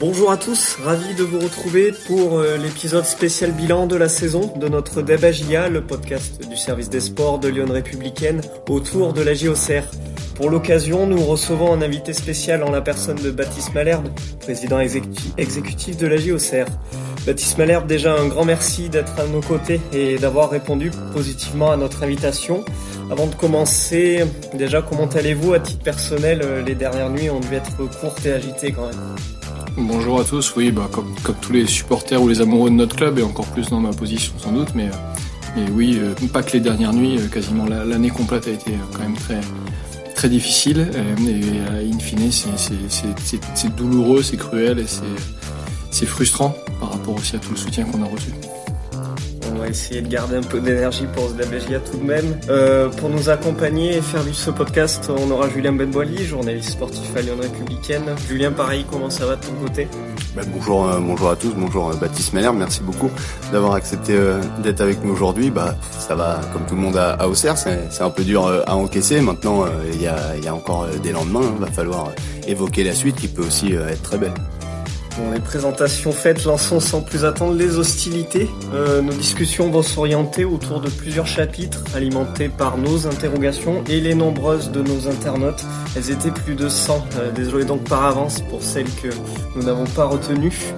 Bonjour à tous, ravi de vous retrouver pour euh, l'épisode spécial bilan de la saison de notre Debagia, le podcast du service des sports de Lyon Républicaine autour de la JOCR. Pour l'occasion, nous recevons un invité spécial en la personne de Baptiste Malherbe, président exécutif de la JOCR. Baptiste Malherbe, déjà un grand merci d'être à nos côtés et d'avoir répondu positivement à notre invitation. Avant de commencer, déjà comment allez-vous à titre personnel Les dernières nuits ont dû être courtes et agitées quand même? Bonjour à tous, oui, bah, comme, tous les supporters ou les amoureux de notre club, et encore plus dans ma position sans doute, mais, mais oui, euh, pas que les dernières nuits, euh, quasiment l'année complète a été quand même très, très difficile, et, in fine, c'est douloureux, c'est cruel, et c'est frustrant par rapport aussi à tout le soutien qu'on a reçu on va essayer de garder un peu d'énergie pour Zdabégia tout de même. Euh, pour nous accompagner et faire vivre ce podcast, on aura Julien Benboili, journaliste sportif à Lyon Républicaine. Julien, pareil, comment ça va de ton côté? Ben, bonjour, euh, bonjour à tous, bonjour euh, Baptiste Meller, merci beaucoup d'avoir accepté d'être avec nous aujourd'hui. Bah, ça va comme tout le monde à, Auxerre, c'est un peu dur à encaisser. Maintenant, il y a, y, a, encore des lendemains, il hein. va falloir évoquer la suite qui peut aussi être très belle. Bon, les présentations faites, lançons sans plus attendre les hostilités. Euh, nos discussions vont s'orienter autour de plusieurs chapitres alimentés par nos interrogations et les nombreuses de nos internautes. Elles étaient plus de 100. Euh, désolé donc par avance pour celles que nous n'avons pas retenues.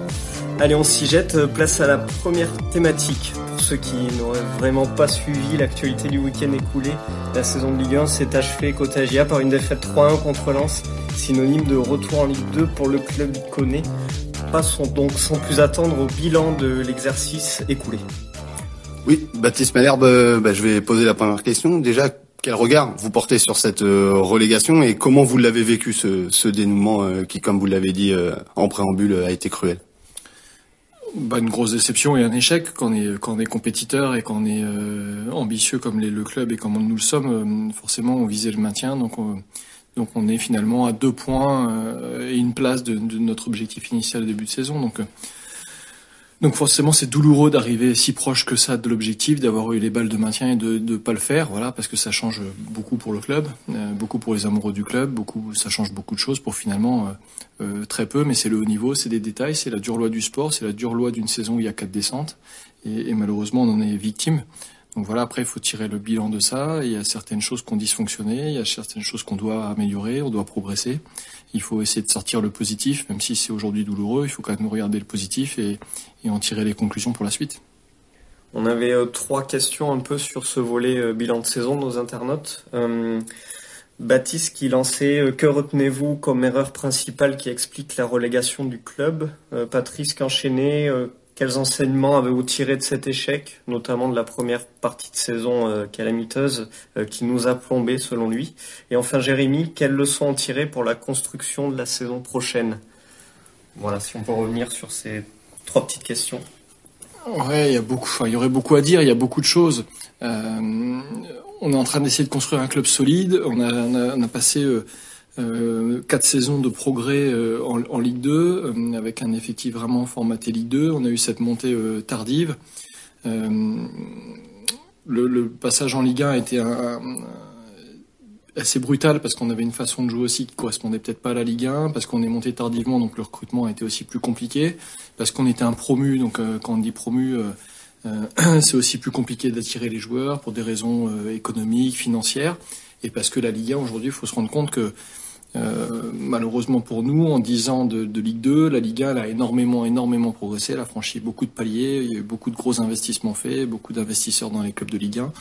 Allez, on s'y jette. Place à la première thématique. Pour ceux qui n'auraient vraiment pas suivi l'actualité du week-end écoulé, la saison de Ligue 1 s'est achevée côté Agia par une défaite 3-1 contre Lens, synonyme de retour en Ligue 2 pour le club iconé passons donc sans plus attendre au bilan de l'exercice écoulé. Oui, Baptiste Malherbe, euh, bah, je vais poser la première question. Déjà, quel regard vous portez sur cette euh, relégation et comment vous l'avez vécu ce, dénouement euh, qui, comme vous l'avez dit en préambule, a été cruel? Bah, une grosse déception et un échec quand on est, quand on est compétiteur et quand on est ambitieux comme le club et comme nous le sommes. forcément, on visait le maintien, donc on, donc on est finalement à deux points euh, et une place de, notre objectif initial au début de saison. Donc, euh, donc forcément c'est douloureux d'arriver si proche que ça de l'objectif, d'avoir eu les balles de maintien et de ne pas le faire, voilà, parce que ça change beaucoup pour le club, euh, beaucoup pour les amoureux du club, beaucoup, ça change beaucoup de choses pour finalement très peu, mais c'est le haut niveau, c'est des détails, c'est la dure loi du sport, c'est la dure loi d'une saison où il y a quatre descentes, et, et malheureusement on en est victime. Donc voilà, après, il faut tirer le bilan de ça. Il y a certaines choses qui ont dysfonctionné, il y a certaines choses qu'on doit améliorer, on doit progresser. Il faut essayer de sortir le positif, même si c'est aujourd'hui douloureux, il faut quand même regarder le positif et, en tirer les conclusions pour la suite. On avait euh, trois questions un peu sur ce volet euh, bilan de saison de nos internautes. Euh, Baptiste qui lançait Que retenez-vous comme erreur principale qui explique la relégation du club? Patrice qui enchaînait quels enseignements avez-vous tiré de cet échec, notamment de la première partie de saison euh, calamiteuse euh, qui nous a plombé selon lui? Et enfin Jérémy, quelles leçons en tirer pour la construction de la saison prochaine? Voilà, si on peut revenir sur ces trois petites questions. Ouais, il y a beaucoup, il y aurait beaucoup à dire, il y a beaucoup de choses. Euh, on est en train d'essayer de construire un club solide. On a, on a, passé euh, quatre saisons de progrès euh, en, Ligue 2, euh, avec un effectif vraiment formaté Ligue 2. On a eu cette montée tardive. Le, passage en Ligue 1 a été assez brutal parce qu'on avait une façon de jouer aussi qui correspondait peut-être pas à la Ligue 1, parce qu'on est monté tardivement, donc le recrutement a été aussi plus compliqué, parce qu'on était un promu, donc quand on dit promu, c'est aussi plus compliqué d'attirer les joueurs pour des raisons économiques, financières, et parce que la Ligue 1 aujourd'hui, il faut se rendre compte que euh, malheureusement pour nous, en 10 ans de, Ligue 2, la Ligue 1 elle a énormément, énormément progressé. Elle a franchi beaucoup de paliers. Il y a eu beaucoup de gros investissements faits, beaucoup d'investisseurs dans les clubs de Ligue 1.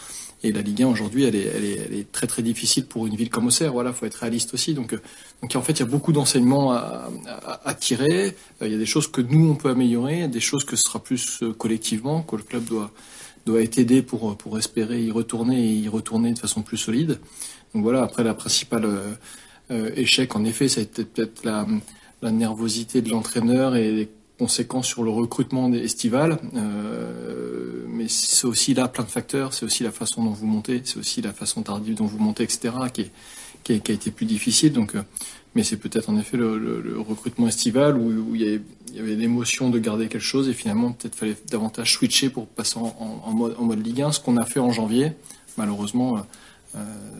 Et la Ligue 1 aujourd'hui, elle est, elle, est, elle est, très très difficile pour une ville comme Auxerre. Voilà, faut être réaliste aussi. Donc, euh, donc en fait, il y a beaucoup d'enseignements à, à, à, tirer. Euh, il y a des choses que nous on peut améliorer, des choses que ce sera plus collectivement que le club doit doit être aidé pour pour espérer y retourner et y retourner de façon plus solide. Donc voilà. Après, la principale euh, échec, en effet, ça a été peut-être la, nervosité de l'entraîneur et les conséquences sur le recrutement estival. Euh, mais c'est aussi là plein de facteurs. C'est aussi la façon dont vous montez, c'est aussi la façon tardive dont vous montez, etc., qui, a été plus difficile. Donc, euh, mais c'est peut-être en effet le, recrutement estival où, il y avait, l'émotion de garder quelque chose et finalement peut-être fallait davantage switcher pour passer en, mode, Ligue 1, ce qu'on a fait en janvier, malheureusement,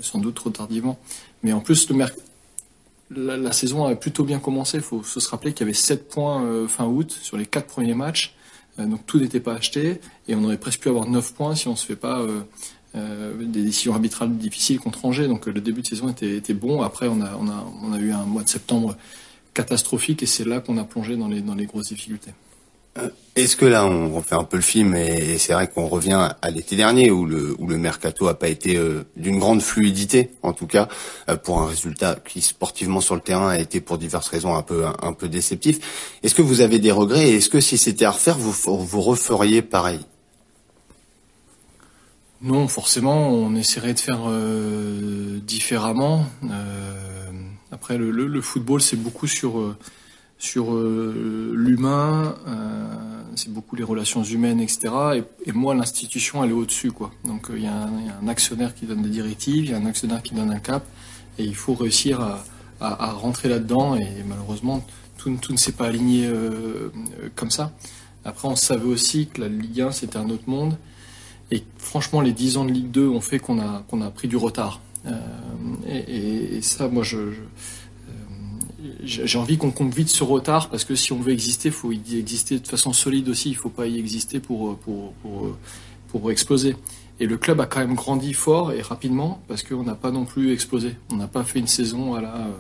sans doute trop tardivement. Mais en plus, le, la, saison a plutôt bien commencé. Il faut se rappeler qu'il y avait 7 points fin août sur les 4 premiers matchs. donc tout n'était pas acheté et on aurait presque pu avoir 9 points si on ne se fait pas des décisions arbitrales difficiles contre Angers. Donc le début de saison était, bon. Après, on a, eu un mois de septembre catastrophique et c'est là qu'on a plongé dans les grosses difficultés. Euh, est-ce que là, on refait un peu le film et c'est vrai qu'on revient à l'été dernier où le, mercato a pas été euh, d'une grande fluidité, en tout cas euh, pour un résultat qui sportivement sur le terrain a été pour diverses raisons un peu un, peu déceptif. Est-ce que vous avez des regrets et est-ce que si c'était à refaire, vous referiez pareil? Non, forcément, on essaierait de faire différemment. après, le football, c'est beaucoup sur sur euh, l'humain, euh, c'est beaucoup les relations humaines, etc. Et, moi, l'institution, elle est au-dessus, quoi. Donc, euh, il y, a un actionnaire qui donne des directives, il y a un actionnaire qui donne un cap, et il faut réussir à, rentrer là-dedans. Et malheureusement, tout, ne s'est pas aligné comme ça. Après, on savait aussi que la Ligue 1, c'était un autre monde. Et franchement, les 10 ans de Ligue 2 ont fait qu'on a, qu'on a pris du retard. et, ça, moi, je j'ai envie qu'on compte vite ce retard parce que si on veut exister, il faut y exister de façon solide aussi. Il ne faut pas y exister pour, pour, pour, pour, exploser. Et le club a quand même grandi fort et rapidement parce qu'on n'a pas non plus explosé. On n'a pas fait une saison à la euh,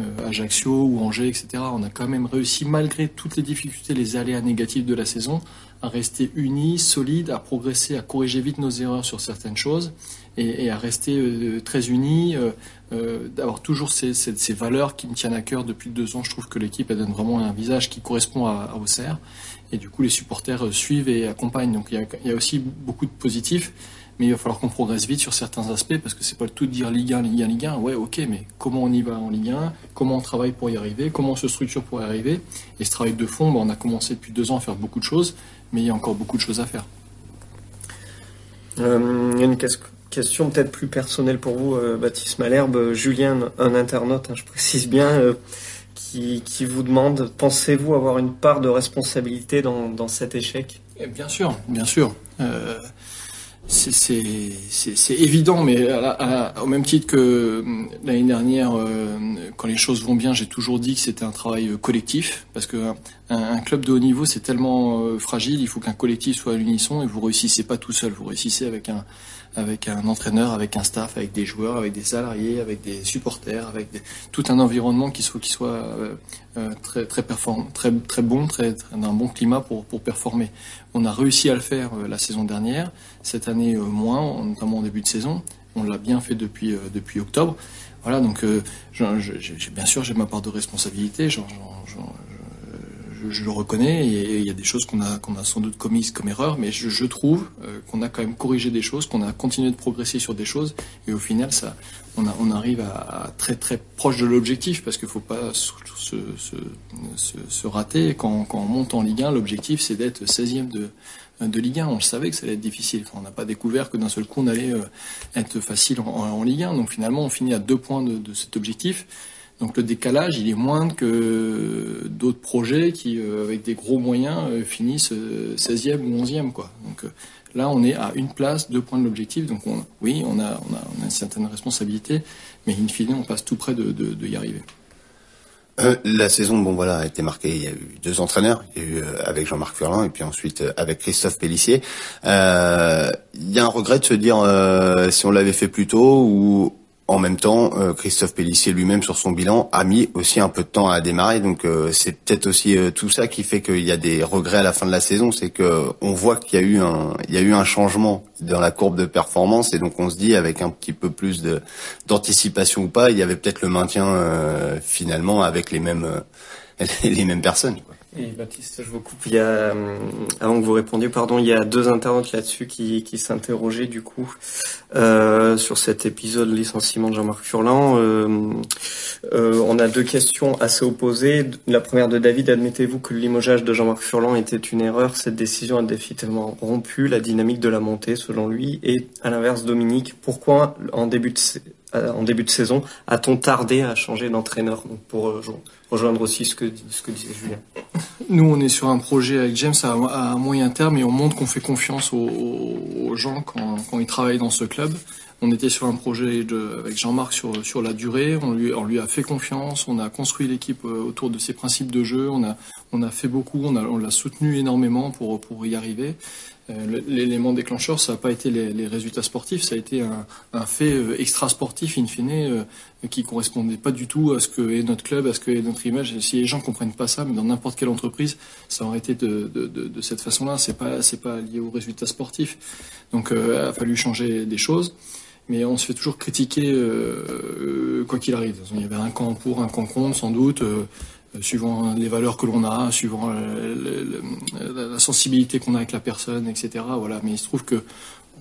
euh, Ajaccio ou Angers, etc. On a quand même réussi, malgré toutes les difficultés, les aléas négatifs de la saison, à rester unis, solides, à progresser, à corriger vite nos erreurs sur certaines choses et, à rester euh, très unis, euh, euh, d'avoir toujours ces, valeurs qui me tiennent à cœur depuis deux ans. Je trouve que l'équipe donne vraiment un visage qui correspond à, à Auxerre et du coup les supporters suivent et accompagnent. Donc il y il y a aussi beaucoup de positifs mais il va falloir qu'on progresse vite sur certains aspects parce que c'est pas le tout de dire Ligue 1, Ligue 1, Ligue 1. Ouais, ok, mais comment on y va en Ligue 1 Comment on travaille pour y arriver? Comment on se structure pour y arriver? Et ce travail de fond, bah, on a commencé depuis deux ans à faire beaucoup de choses, mais il y a encore beaucoup de choses à faire. Euh, il y a une question peut-être plus personnelle pour vous, euh, Baptiste Malherbe. Julien, un internaute, hein, je précise bien, euh, qui, vous demande pensez-vous avoir une part de responsabilité dans, cet échec? Eh, Bien sûr, bien sûr c'est évident, mais au même titre que hum, l'année dernière, euh, quand les choses vont bien, j'ai toujours dit que c'était un travail euh, collectif, parce que un, club de haut niveau, c'est tellement euh, fragile, il faut qu'un collectif soit à l'unisson, et vous réussissez pas tout seul, vous réussissez avec un, avec un entraîneur, avec un staff, avec des joueurs, avec des salariés, avec des supporters, avec tout un environnement qui soit, euh, euh, très, très, très, très bon, très, d'un bon climat pour, pour performer. On a réussi à le faire euh, la saison dernière, cette année moins, notamment en début de saison. On l'a bien fait depuis, depuis octobre. Voilà, donc bien sûr j'ai ma part de responsabilité. Je, le reconnais et il y a des choses qu'on a, qu'on a sans doute commises comme erreur, mais je, trouve euh, qu'on a quand même corrigé des choses, qu'on a continué de progresser sur des choses et au final, ça, on, a, on arrive à, très très proche de l'objectif parce qu'il faut pas se, se, se, rater. Quand, quand, on monte en Ligue 1, l'objectif c'est d'être 16e de, de Ligue 1. On savait que ça allait être difficile. on n'a pas découvert que d'un seul coup on allait euh, être facile en, Ligue 1. Donc finalement, on finit à deux points de, de cet objectif. Donc le décalage, il est moindre que d'autres projets qui, euh, avec des gros moyens, euh, finissent 16e euh, ou 11e. Quoi. Donc là, on est à une place, deux points de l'objectif. Donc on, oui, on a, on, a, on a, une certaine responsabilité, mais in fine, on passe tout près de, de, de y arriver. la saison, bon voilà, a été marquée. Il y a eu deux entraîneurs. Il y a eu avec Jean-Marc Furlan et puis ensuite avec Christophe Pellissier. Euh, il y a un regret de se dire si on l'avait fait plus tôt ou en même temps, euh, Christophe Pellissier lui-même sur son bilan a mis aussi un peu de temps à démarrer, donc euh, c'est peut-être aussi euh, tout ça qui fait qu'il y a des regrets à la fin de la saison, c'est que on voit qu'il y a eu un, changement dans la courbe de performance. Et donc on se dit avec un petit peu plus de d'anticipation ou pas, il y avait peut-être le maintien finalement avec les mêmes personnes. Et Baptiste, je vous coupe. Il y a, euh, avant que vous répondiez, pardon, il y a deux internautes là-dessus qui, qui s'interrogeaient du coup euh, sur cet épisode licenciement de Jean-Marc Furlan. Euh, euh, on a deux questions assez opposées. La première de David, admettez-vous que le limogeage de Jean-Marc Furlan était une erreur? Cette décision a définitivement rompu la dynamique de la montée, selon lui. Et à l'inverse, Dominique, pourquoi en début de, euh, en début de saison a-t-on tardé à changer d'entraîneur Pour euh, rejoindre aussi ce que, ce que disait Julien? Nous, on est sur un projet avec James à, moyen terme et on montre qu'on fait confiance aux, gens quand, ils travaillent dans ce club. on était sur un projet avec Jean-Marc sur, sur la durée. On lui, on lui a fait confiance. On a construit l'équipe euh, autour de ses principes de jeu. On a, on a fait beaucoup. On, a, on l'a soutenu énormément pour, pour y arriver. Euh, l'élément déclencheur, ça n'a pas été les, résultats sportifs, ça a été un, fait euh, extra sportif in fine euh, qui correspondait pas du tout à ce que est notre club, à ce que est notre image. Si les gens comprennent pas ça, mais dans n'importe quelle entreprise, ça aurait été de, cette façon-là. C'est pas pas lié aux résultats sportifs. Donc, il a fallu changer des choses mais on se fait toujours critiquer quoi qu'il arrive. Il y avait un camp pour, un camp contre, sans doute. Suivant les valeurs que l'on a, suivant euh, la sensibilité qu'on a avec la personne, etc. Voilà. Mais il se trouve que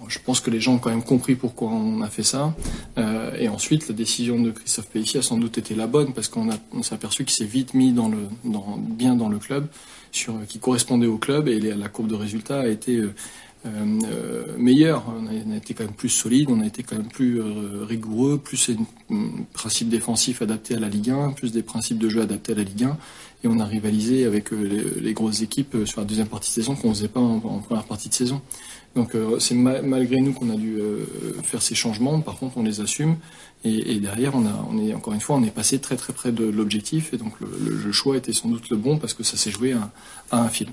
je pense que les gens ont quand même compris pourquoi on a fait ça. Euh, et ensuite, la décision de Christophe Pellissier a sans doute été la bonne parce qu'on s'est aperçu qu'il s'est vite mis dans le, dans, bien dans le club, sur, qui correspondait au club et la courbe de résultats a été euh, euh, meilleur. On a, été quand même plus solide, on a été quand même plus euh, rigoureux, plus un principe défensif adapté à la Ligue 1, plus des principes de jeu adaptés à la Ligue 1. Et on a rivalisé avec euh, les, grosses équipes sur la deuxième partie de saison qu'on ne faisait pas en, première partie de saison. Donc c'est malgré nous qu'on a dû faire ces changements. Par contre, on les assume. Et, derrière, on, est encore une fois, on est passé très très près de l'objectif. Et donc le, le, choix était sans doute le bon parce que ça s'est joué à, à un film.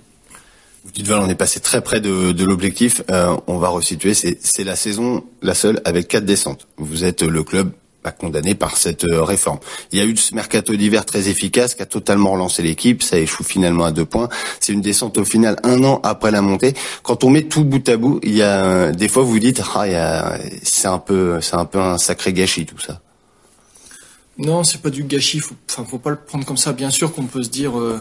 Vous dites on est passé très près de, de l'objectif. Euh, on va resituer. C'est la saison, la seule, avec quatre descentes. Vous êtes le club bah, condamné par cette euh, réforme. Il y a eu ce mercato d'hiver très efficace qui a totalement relancé l'équipe. Ça échoue finalement à deux points. C'est une descente au final un an après la montée. Quand on met tout bout à bout, il y a des fois vous vous dites ah, c'est un peu c'est un peu un sacré gâchis tout ça. Non, c'est pas du gâchis. Faut, enfin, faut pas le prendre comme ça. Bien sûr qu'on peut se dire, euh, euh,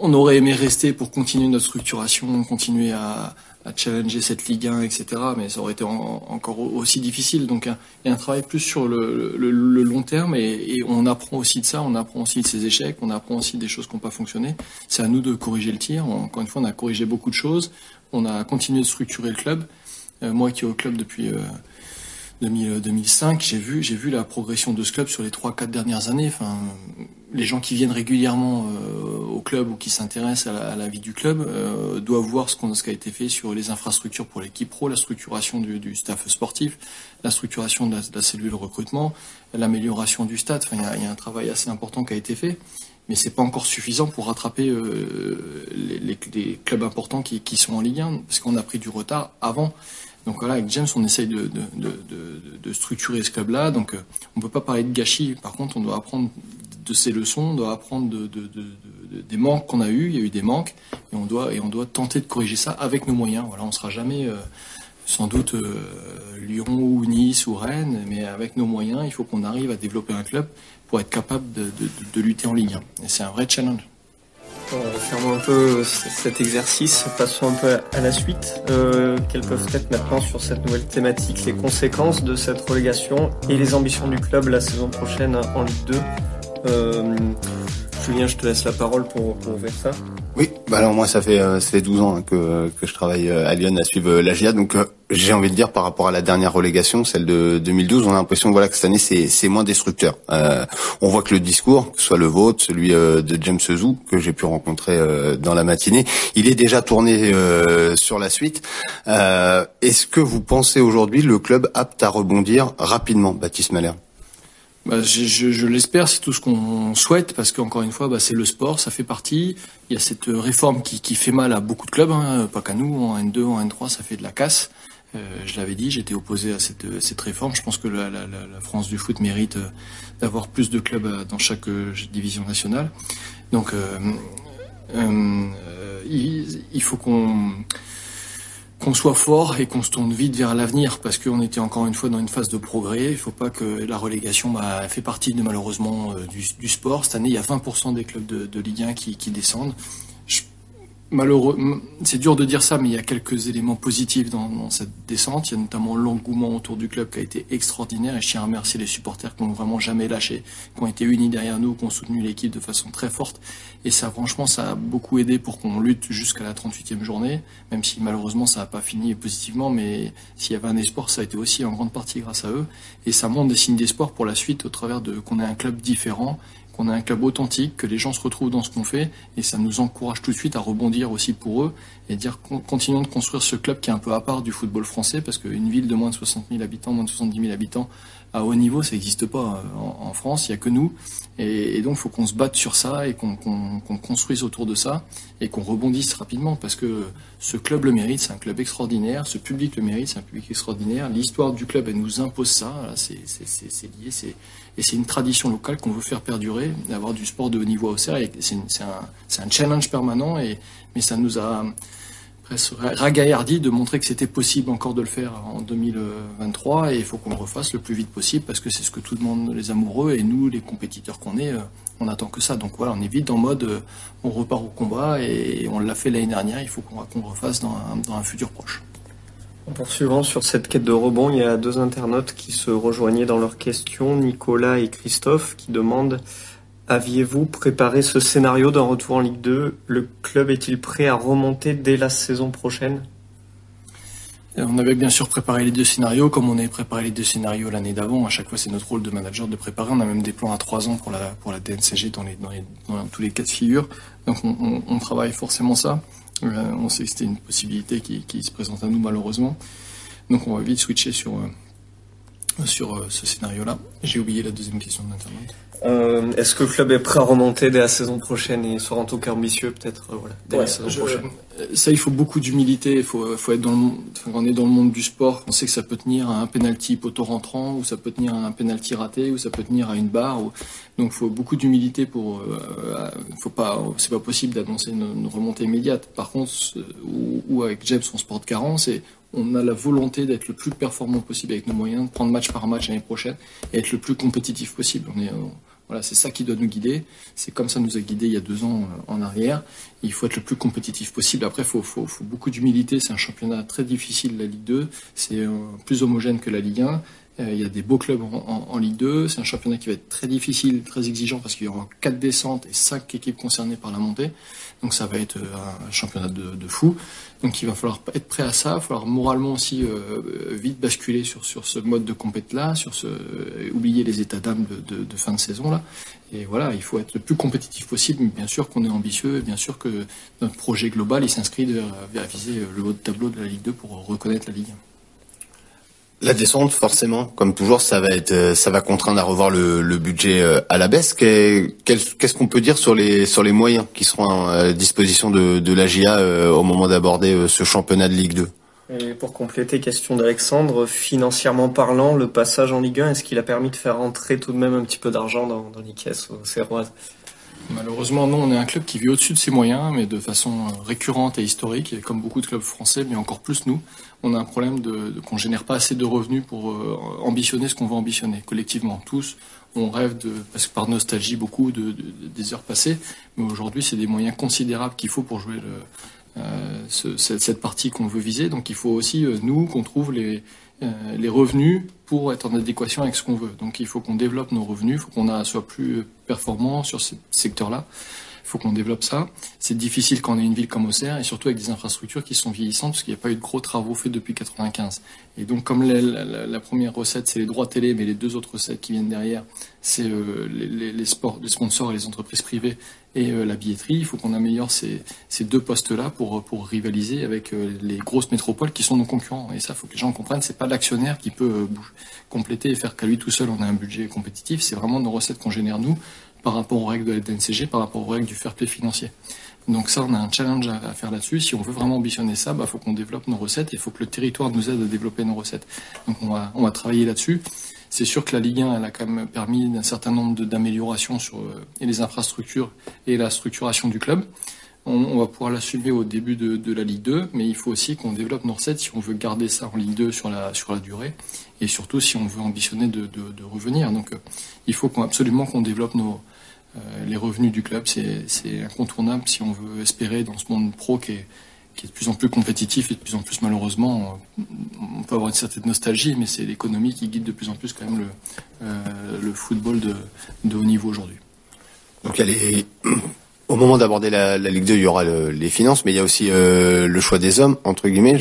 on aurait aimé rester pour continuer notre structuration, continuer à, à challenger cette Ligue 1, etc. Mais ça aurait été encore aussi difficile. Donc il y a un travail plus sur le, le, le long terme et, et, on apprend aussi de ça. On apprend aussi de ses échecs. On apprend aussi des choses qui n'ont pas fonctionné. C'est à nous de corriger le tir. Encore une fois, on a corrigé beaucoup de choses. On a continué de structurer le club. Euh, moi qui est au club depuis euh, 2005, j'ai vu, vu la progression de ce club sur les trois, quatre dernières années. Enfin, les gens qui viennent régulièrement euh, au club ou qui s'intéressent à, la vie du club euh, doivent voir ce, ce qui a été fait sur les infrastructures pour l'équipe pro, la structuration du, staff sportif, la structuration de la, de cellule recrutement, l'amélioration du stade. Enfin, il y, a un travail assez important qui a été fait, mais c'est pas encore suffisant pour rattraper euh, les, clubs importants qui, sont en Ligue 1, parce qu'on a pris du retard avant. Donc voilà, avec James, on essaye de, structurer ce club-là. Donc euh, on peut pas parler de gâchis. Par contre, on doit apprendre de ces leçons, on doit apprendre des manques qu'on a eus. Il y a eu des manques et on doit et on doit tenter de corriger ça avec nos moyens. Voilà, on sera jamais euh, sans doute euh, Lyon ou Nice ou Rennes, mais avec nos moyens, il faut qu'on arrive à développer un club pour être capable de, lutter en Ligue 1. Et c'est un vrai challenge. Euh, fermons un peu cet exercice, passons un peu à la suite. Euh, quelles peuvent être maintenant sur cette nouvelle thématique les conséquences de cette relégation et les ambitions du club la saison prochaine en Ligue 2 euh, Julien, je te laisse la parole pour, pour ouvrir ça. Oui, bah alors moi ça fait euh, ça fait 12 ans que que je travaille euh, à Lyon à suivre euh, la GIA, donc j'ai envie de dire par rapport à la dernière relégation, celle de 2012, on a l'impression voilà que cette année c'est c'est moins destructeur. Euh, on voit que le discours, que ce soit le vôtre, celui de James Zou que j'ai pu rencontrer dans la matinée, il est déjà tourné sur la suite. Est-ce que vous pensez aujourd'hui le club apte à rebondir rapidement, Baptiste Malher bah, je, je, je l'espère, c'est tout ce qu'on souhaite, parce qu'encore une fois, bah, c'est le sport, ça fait partie. Il y a cette réforme qui, qui fait mal à beaucoup de clubs, hein, pas qu'à nous, en N2, en N3, ça fait de la casse. Euh, je l'avais dit, j'étais opposé à cette, cette, réforme. Je pense que la, la, la France du foot mérite euh, d'avoir plus de clubs euh, dans chaque division nationale. Donc, euh, euh, il, il, faut qu'on qu'on soit fort et qu'on se tourne vite vers l'avenir parce qu'on était encore une fois dans une phase de progrès. Il ne faut pas que la relégation bah, fait partie de malheureusement euh, du, sport. Cette année, il y a 20% des clubs de, Ligue 1 qui, qui descendent malheureux, c'est dur de dire ça, mais il y a quelques éléments positifs dans, cette descente. Il y a notamment l'engouement autour du club qui a été extraordinaire et je tiens à remercier les supporters qui n'ont vraiment jamais lâché, qui ont été unis derrière nous, qui ont soutenu l'équipe de façon très forte. Et ça, franchement, ça a beaucoup aidé pour qu'on lutte jusqu'à la 38e journée, même si malheureusement ça n'a pas fini positivement, mais s'il y avait un espoir, ça a été aussi en grande partie grâce à eux. Et ça montre des signes d'espoir pour la suite au travers de qu'on ait un club différent qu'on a un club authentique, que les gens se retrouvent dans ce qu'on fait, et ça nous encourage tout de suite à rebondir aussi pour eux et dire continuons de construire ce club qui est un peu à part du football français, parce qu'une ville de moins de 60 000 habitants, moins de 70 000 habitants, à haut niveau, ça n'existe pas euh, en, France, il n'y a que nous. Et, donc, il faut qu'on se batte sur ça et qu'on construise autour de ça et qu'on rebondisse rapidement parce que ce club le mérite, c'est un club extraordinaire, ce public le mérite, c'est un public extraordinaire. L'histoire du club, elle nous impose ça, c'est lié, et c'est une tradition locale qu'on veut faire perdurer, d'avoir du sport de haut niveau au CER. C'est un, un, challenge permanent, et, mais ça nous a ragaillardi de montrer que c'était possible encore de le faire en 2023 et il faut qu'on le refasse le plus vite possible parce que c'est ce que tout le monde, les amoureux et nous, les compétiteurs qu'on est, euh, on attend que ça. Donc voilà, on est vite en mode euh, on repart au combat et on l'a fait l'année dernière, il faut qu'on le refasse dans un futur proche. En poursuivant sur cette quête de rebond, il y a deux internautes qui se rejoignaient dans leurs questions, Nicolas et Christophe, qui demandent Aviez-vous préparé ce scénario d'un retour en Ligue 2 Le club est-il prêt à remonter dès la saison prochaine? Euh, on avait bien sûr préparé les deux scénarios, comme on avait préparé les deux scénarios l'année d'avant. À chaque fois, c'est notre rôle de manager de préparer. On a même des plans à trois ans pour la, pour la DNCG dans, les, dans, tous les cas de figure. Donc, on, travaille forcément ça. Euh, on sait que c'était une possibilité qui, se présente à nous, malheureusement. Donc, on va vite switcher sur, euh, sur ce scénario-là. J'ai oublié la deuxième question de l'Internet. Euh, est-ce que le club est prêt à remonter dès la saison prochaine et sera en tout cas ambitieux peut-être euh, voilà, dès la saison prochaine euh, Ça, il faut beaucoup d'humilité. Il faut, faut être dans le on est dans le monde du sport, on sait que ça peut tenir à un penalty poteau rentrant, ou ça peut tenir à un penalty raté, ou ça peut tenir à une barre. Ou... Donc, il faut beaucoup d'humilité pour. Euh, faut pas. C'est pas possible d'annoncer une, remontée immédiate. Par contre, ou, avec James, on se porte carence et on a la volonté d'être le plus performant possible avec nos moyens, de prendre match par match l'année prochaine et être le plus compétitif possible. On est, voilà, c'est ça qui doit nous guider. C'est comme ça nous a guidés il y a deux ans euh, en arrière. Il faut être le plus compétitif possible. Après, il faut, faut, beaucoup d'humilité. C'est un championnat très difficile, la Ligue 2. C'est euh, plus homogène que la Ligue 1. Euh, il y a des beaux clubs en, Ligue 2. C'est un championnat qui va être très difficile, très exigeant parce qu'il y aura quatre descentes et cinq équipes concernées par la montée. Donc ça va être un championnat de, de fou. Donc il va falloir être prêt à ça, il va falloir moralement aussi euh, vite basculer sur, ce mode de compète là, sur ce euh, oublier les états d'âme de, fin de saison là. Et voilà, il faut être le plus compétitif possible, mais bien sûr qu'on est ambitieux, bien sûr que notre projet global il s'inscrit vers viser le haut de tableau de la Ligue 2 pour reconnaître la Ligue 1. La descente, forcément, comme toujours, ça va être, euh, ça va contraindre à revoir le, le budget euh, à la baisse. Qu'est-ce qu'on peut dire sur les sur les moyens qui seront à disposition de, de l'AGIA euh, au moment d'aborder ce championnat de Ligue 2 Et pour compléter, question d'Alexandre, financièrement parlant, le passage en Ligue 1, est-ce qu'il a permis de faire entrer tout de même un petit peu d'argent dans, dans les caisses aux Serroises Malheureusement, non, on est un club qui vit au-dessus de ses moyens, mais de façon récurrente et historique, et comme beaucoup de clubs français, mais encore plus nous on a un problème de, de qu'on génère pas assez de revenus pour euh, ambitionner ce qu'on veut ambitionner collectivement. Tous, on rêve de, parce que par nostalgie beaucoup de, des heures passées, mais aujourd'hui c'est des moyens considérables qu'il faut pour jouer euh, ce, cette, partie qu'on veut viser. Donc il faut aussi euh, nous qu'on trouve les, les revenus pour être en adéquation avec ce qu'on veut. Donc il faut qu'on développe nos revenus, il faut qu'on soit plus performant sur ce secteur-là. Il faut qu'on développe ça. C'est difficile quand on est une ville comme Auxerre et surtout avec des infrastructures qui sont vieillissantes parce qu'il n'y a pas eu de gros travaux faits depuis 95. Et donc comme la, première recette c'est les droits télé, mais les deux autres recettes qui viennent derrière c'est euh, les, sports, les sponsors et les entreprises privées et euh, la billetterie. Il faut qu'on améliore ces, deux postes-là pour, rivaliser avec euh, les grosses métropoles qui sont nos concurrents. Et ça, il faut que les gens comprennent, c'est pas l'actionnaire qui peut compléter et faire qu'à lui tout seul on a un budget compétitif. C'est vraiment nos recettes qu'on génère nous par rapport aux règles de la DNCG, par rapport aux règles du fair play financier. Donc ça, on a un challenge à, faire là-dessus. Si on veut vraiment ambitionner ça, il bah, faut qu'on développe nos recettes et il faut que le territoire nous aide à développer nos recettes. Donc on va, on va travailler là-dessus. C'est sûr que la Ligue 1, elle a quand même permis un certain nombre d'améliorations sur euh, et les infrastructures et la structuration du club. On, va pouvoir l'assumer au début de, la Ligue 2, mais il faut aussi qu'on développe nos recettes si on veut garder ça en Ligue 2 sur la, sur la durée, et surtout si on veut ambitionner de, de revenir. Donc euh, il faut absolument qu'on développe nos, les revenus du club, c'est incontournable si on veut espérer dans ce monde pro qui est, de plus en plus compétitif et de plus en plus malheureusement, on peut avoir une certaine nostalgie, mais c'est l'économie qui guide de plus en plus quand même le, euh, football de, haut niveau aujourd'hui. Donc au moment d'aborder la, Ligue 2, il y aura les finances, mais il y a aussi euh, le choix des hommes, entre guillemets.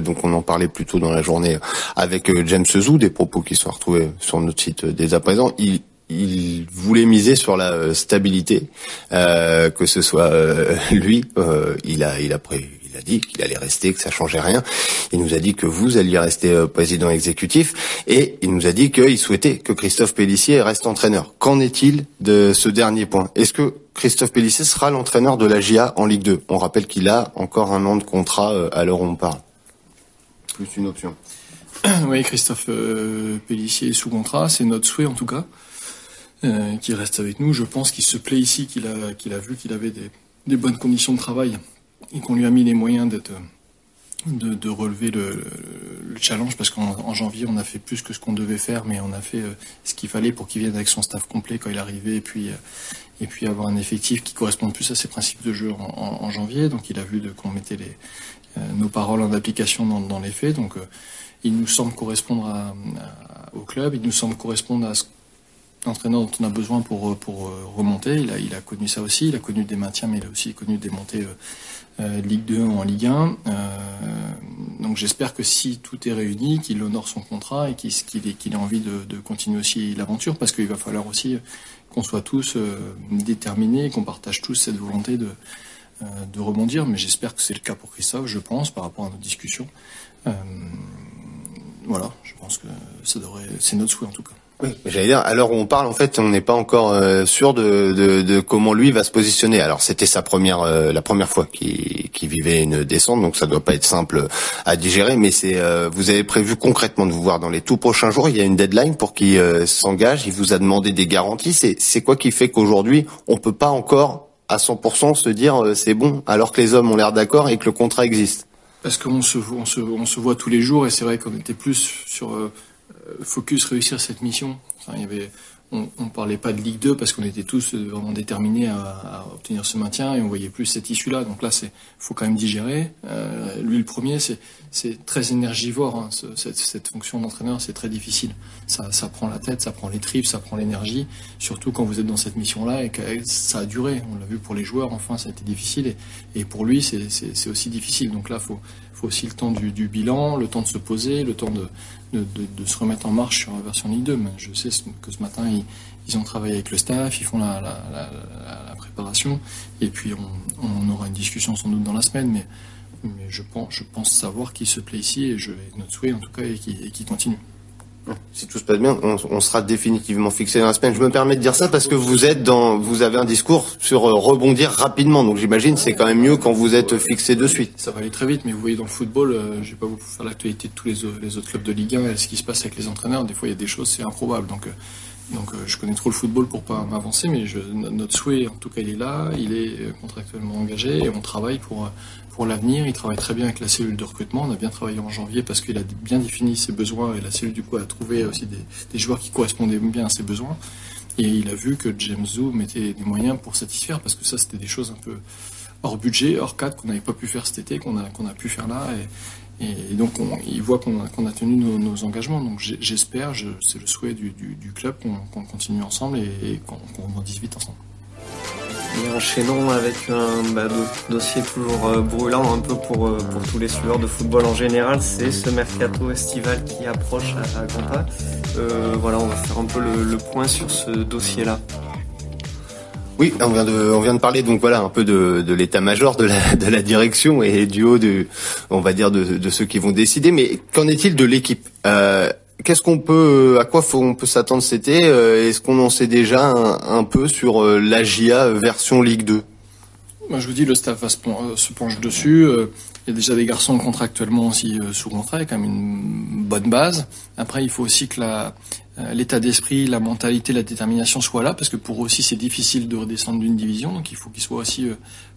donc on en parlait plus tôt dans la journée avec James Zou, des propos qui sont retrouvés sur notre site dès à présent. Il, il voulait miser sur la stabilité, que ce soit lui, il a il a pris il a dit qu'il allait rester, que ça changeait rien. Il nous a dit que vous alliez rester euh, président exécutif et il nous a dit qu'il souhaitait que Christophe Pellissier reste entraîneur. Qu'en est-il de ce dernier point? Est-ce que Christophe Pellissier sera l'entraîneur de la GIA en Ligue 2 On rappelle qu'il a encore un an de contrat euh, à l'heure où on parle. Plus une option. Oui, Christophe euh, Pellissier est sous contrat, c'est notre souhait en tout cas, qu'il reste avec nous. Je pense qu'il se plaît ici, qu'il a, vu qu'il avait des bonnes conditions de travail et qu'on lui a mis les moyens de, relever le, le, challenge parce qu'en janvier on a fait plus que ce qu'on devait faire mais on a fait euh, ce qu'il fallait pour qu'il vienne avec son staff complet quand il puis euh, et puis avoir un effectif qui corresponde plus à ses principes de jeu en, janvier. Donc il a vu qu'on mettait euh, nos paroles en application dans, les faits. Donc il nous semble correspondre au club. Il nous semble correspondre à ce l'entraîneur dont on a besoin pour, pour remonter. Il a, il a connu ça aussi, il a connu des maintiens, mais il a aussi connu des montées euh, Ligue 2 en Ligue 1. Euh, donc j'espère que si tout est réuni, qu'il honore son contrat et qu'il ait, qu'il ait, envie de, de, continuer aussi l'aventure, parce qu'il va falloir aussi qu'on soit tous euh, déterminés, qu'on partage tous cette volonté de, de rebondir. Mais j'espère que c'est le cas pour Christophe, je pense, par rapport à notre discussion. voilà, je pense que ça devrait, c'est notre souhait en tout cas. Oui, j'allais dire, alors on parle, en fait, on n'est pas encore euh, sûr de, de, de, comment lui va se positionner. Alors c'était sa première, euh, la première fois qu'il vivait une descente, donc ça doit pas être simple à digérer, mais c'est, euh, vous avez prévu concrètement de vous voir dans les tout prochains jours. Il y a une deadline pour qu'il s'engage. Il vous a demandé des garanties. C'est quoi qui fait qu'aujourd'hui on peut pas encore à 100% se dire c'est bon, alors que les hommes ont l'air d'accord et que le contrat existe? Parce qu'on se, on se, on se voit tous les jours et c'est vrai qu'on était plus sur euh, focus réussir cette mission. On ne parlait pas de Ligue 2 parce qu'on était tous euh, vraiment déterminés à, obtenir ce maintien et on voyait plus cette issue-là. Donc là, c'est faut quand même digérer. Euh, lui, le premier, c'est très énergivore. Hein, ce, cette, fonction d'entraîneur, c'est très difficile. Ça, ça prend la tête, ça prend les tripes, ça prend l'énergie. Surtout quand vous êtes dans cette mission-là et que ça a duré. On l'a vu pour les joueurs. Enfin, ça a été difficile et, et pour lui, c'est aussi difficile. Donc là, faut faut aussi le temps du, bilan, le temps de se poser, le temps de, se remettre en marche sur la version Ligue 2. Mais je sais que ce matin, ils, ont travaillé avec le staff, ils font la, la, la, la préparation, et puis on, aura une discussion sans doute dans la semaine, mais, je, pense, je pense savoir qu'il se plaît ici, et je, notre souhait en tout cas, et qu'il qu continue. Si tout se passe bien, on, sera définitivement fixé dans la semaine. Je me permets de dire ça parce que vous êtes dans, vous avez un discours sur euh, rebondir rapidement. Donc j'imagine c'est quand même mieux quand vous êtes fixé de suite. Ça va aller très vite, mais vous voyez dans le football, euh, je vais pas vous faire l'actualité de tous les, autres clubs de Ligue 1 et ce qui se passe avec les entraîneurs. Des fois, il y a des choses, c'est improbable. Donc, euh, donc euh, je connais trop le football pour pas m'avancer, mais je, notre souhait, en tout cas, il est là, il est contractuellement engagé et on travaille pour pour l'avenir. Il travaille très bien avec la cellule de recrutement. On a bien travaillé en janvier parce qu'il a bien défini ses besoins et la cellule du coup a trouvé aussi des, joueurs qui correspondaient bien à ses besoins. Et il a vu que James Zou mettait des moyens pour satisfaire parce que ça c'était des choses un peu hors budget, hors cadre qu'on n'avait pas pu faire cet été, qu'on a qu'on pu faire là. Et, donc on, il voit qu'on a, tenu nos, engagements. Donc j'espère, c'est le souhait du, club qu'on qu continue ensemble et, qu'on qu grandisse vite ensemble. Et enchaînons avec un bah, dossier toujours euh, brûlant un peu pour, euh, pour tous les sueurs de football en général, c'est ce mercato estival qui approche à, à Campa. Euh, voilà, on va faire un peu le, le point sur ce dossier-là. Oui, on vient de, on vient de parler donc voilà un peu de, de l'état-major, de la, de la direction et du haut de, on va dire de, de ceux qui vont décider. Mais qu'en est-il de l'équipe? Euh, Qu'est-ce qu'on peut, à quoi faut, on peut s'attendre cet été euh, Est-ce qu'on en sait déjà un, peu sur euh, la GIA version Ligue 2 Moi, je vous dis, le staff va se, se penche dessus. Il y a déjà des garçons contractuellement aussi sous contrat, quand même une bonne base. Après, il faut aussi que l'état d'esprit, la mentalité, la détermination soient là, parce que pour eux aussi c'est difficile de redescendre d'une division, donc il faut qu'ils soient aussi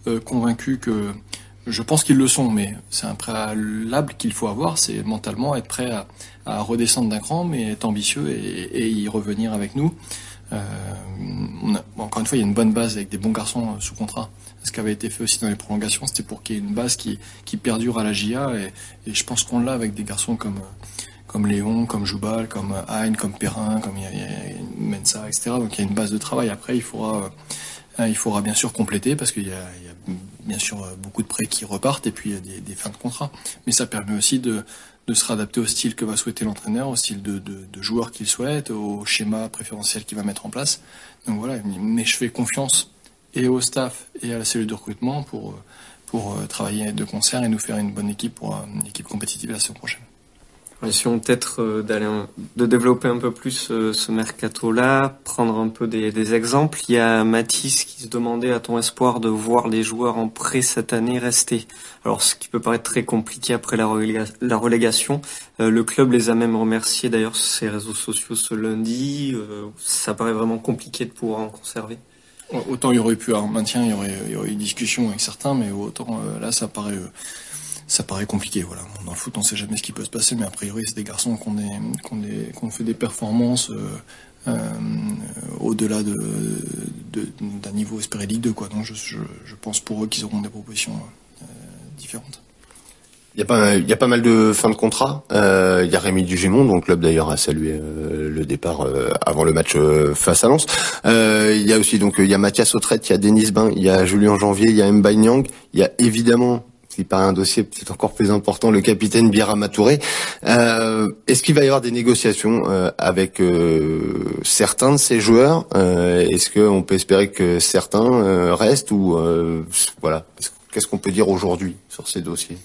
euh, convaincus que je pense qu'ils le sont, mais c'est un préalable qu'il faut avoir, c'est mentalement être prêt à, redescendre d'un cran, mais être ambitieux et, y revenir avec nous. Euh, encore une fois, il y a une bonne base avec des bons garçons sous contrat. Ce qui avait été fait aussi dans les prolongations, c'était pour qu'il y ait une base qui, perdure à la GIA, et, je pense qu'on l'a avec des garçons comme comme Léon, comme Joubal, comme Hein, comme Perrin, comme il il Mensa, etc. Donc il y a une base de travail. Après, il faudra il faudra bien sûr compléter parce qu'il y, a, bien sûr beaucoup de prêts qui repartent et puis il y a des, des fins de contrat. Mais ça permet aussi de, se réadapter au style que va souhaiter l'entraîneur, au style de, de, joueur qu'il souhaite, au schéma préférentiel qu'il va mettre en place. Donc voilà, mais je fais confiance et au staff et à la cellule de recrutement pour, pour euh, travailler de concert et nous faire une bonne équipe pour une équipe compétitive la saison prochaine. Essayons peut-être euh, d'aller de développer un peu plus euh, ce mercato-là, prendre un peu des, exemples. Il y a Mathis qui se demandait à ton espoir de voir les joueurs en prêt cette année rester. Alors ce qui peut paraître très compliqué après la, relégation. Euh, le club les a même remerciés d'ailleurs sur ses réseaux sociaux ce lundi. ça paraît vraiment compliqué de pouvoir en conserver. Autant il y aurait pu un maintien, il y aurait, il y aurait eu discussion avec certains, mais autant là ça paraît ça paraît compliqué. Voilà. Dans le foot, on ne sait jamais ce qui peut se passer, mais a priori, c'est des garçons qu'on fait des performances euh, euh, au-delà de, d'un niveau espéré Ligue 2. Quoi. Donc je, pense pour eux qu'ils auront des propositions euh, différentes. Il y, a pas, mal de fins de contrat. il y a Rémi Dugémont, dont le club d'ailleurs a salué le départ avant le match face à Lens. il y a aussi donc il y a Mathias Autrette, il y a Denis Bain, il y a Julien Janvier, il y a Mbaye Nyang, il y a évidemment qui un dossier peut-être encore plus important, le capitaine Birama Touré. Euh, Est-ce qu'il va y avoir des négociations euh, avec euh, certains de ces joueurs Est-ce qu'on peut espérer que certains restent ou voilà Qu'est-ce qu'on peut dire aujourd'hui sur ces dossiers?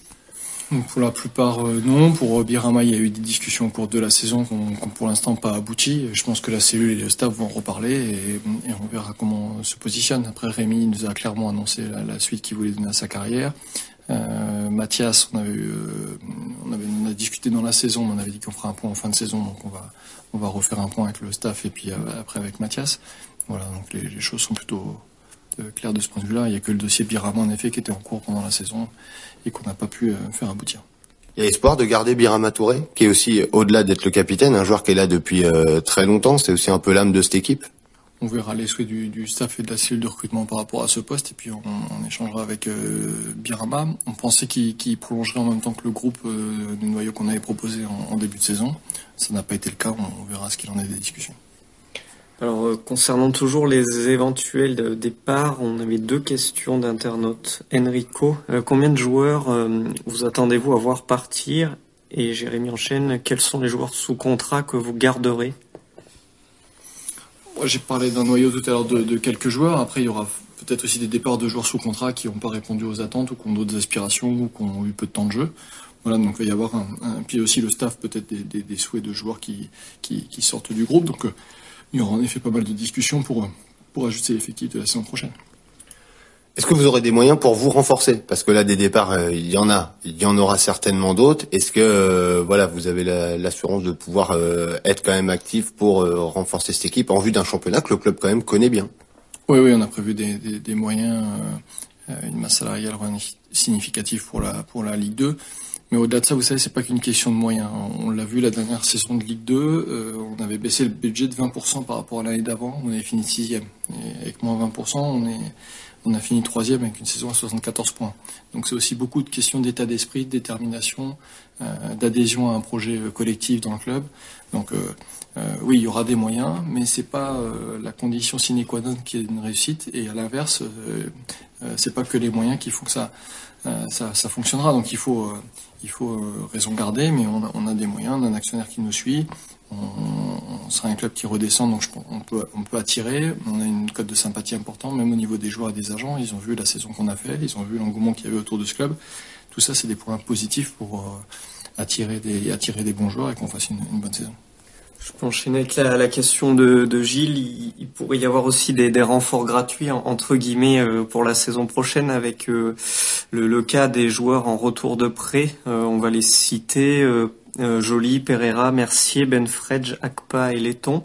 Pour la plupart, non. Pour Birama, il y a eu des discussions au cours de la saison qui n'ont pour l'instant pas abouti. Je pense que la cellule et le staff vont reparler et, on verra comment se positionne. Après, Rémi nous a clairement annoncé la suite qu'il voulait donner à sa carrière. Euh, Mathias, on avait, euh, on avait, on a discuté dans la saison, on avait dit qu'on ferait un point en fin de saison, donc on va, on va refaire un point avec le staff et puis euh, après avec Mathias. Voilà, donc les, les choses sont plutôt euh, claires de ce point de vue-là. Il n'y a que le dossier Birama en effet qui était en cours pendant la saison et qu'on n'a pas pu faire aboutir. Il y a espoir de garder Birama Touré, qui est aussi au-delà d'être le capitaine, un joueur qui est là depuis très longtemps. C'est aussi un peu l'âme de cette équipe on verra les souhaits du, staff et de la cellule de recrutement par rapport à ce poste et puis on, échangera avec euh, Birama. On pensait qu'il prolongerait en même temps que le groupe euh, du noyau qu'on avait proposé en, début de saison. Ça n'a pas été le cas, on, verra ce qu'il en est des discussions. Alors euh, concernant toujours les éventuels départs, on avait deux questions d'internautes. Enrico, combien de joueurs vous attendez-vous à voir partir? Et Jérémy enchaîne, quels sont les joueurs sous contrat que vous garderez? J'ai parlé d'un noyau tout à l'heure de, quelques joueurs. Après, il y aura peut-être aussi des départs de joueurs sous contrat qui n'ont pas répondu aux attentes ou qui ont d'autres aspirations ou qui ont eu peu de temps de jeu. Voilà, donc il va y avoir puis aussi le staff peut-être des, souhaits de joueurs qui, qui, sortent du groupe. Donc euh, il y aura en effet pas mal de discussions pour, pour ajuster l'effectif de la saison prochaine. Est-ce que vous aurez des moyens pour vous renforcer? Parce que là, des départs, euh, il y en a. Il y en aura certainement d'autres. Est-ce que euh, voilà, vous avez l'assurance de pouvoir euh, être quand même actif pour renforcer cette équipe en vue d'un championnat que le club quand même connaît bien? Oui, oui, on a prévu des, moyens, une masse salariale significative pour la pour la Ligue 2. Mais au-delà de ça, vous savez, c'est pas qu'une question de moyens. On l'a vu la dernière saison de Ligue 2, on avait baissé le budget de 20% par rapport à l'année d'avant. On avait fini sixième. Et avec moins 20%, on est on a fini troisième avec une saison à 74 points. Donc c'est aussi beaucoup de questions d'état d'esprit, de détermination, euh, d'adhésion à un projet euh, collectif dans le club. Donc euh, oui, il y aura des moyens, mais c'est pas la condition sine qua non qui est une réussite. Et à l'inverse, c'est pas que les moyens qui font que ça, ça, fonctionnera. Donc il faut, il faut raison garder, mais on a, on a des moyens, on a un actionnaire qui nous suit, on, sera un club qui redescend, donc on, peut, on peut attirer. On a une cote de sympathie importante, même au niveau des joueurs et des agents. Ils ont vu la saison qu'on a fait, ils ont vu l'engouement qu'il y avait autour de ce club. Tout ça, c'est des points positifs pour euh, attirer des bons joueurs et qu'on fasse une, bonne saison. Je peux enchaîner avec la, question de, Gilles. Il, pourrait y avoir aussi des, renforts gratuits, entre guillemets, euh, pour la saison prochaine avec euh, le, cas des joueurs en retour de prêt. on va les citer. Euh, Joly, Pereira, Mercier, Benfredge, Akpa et Letton.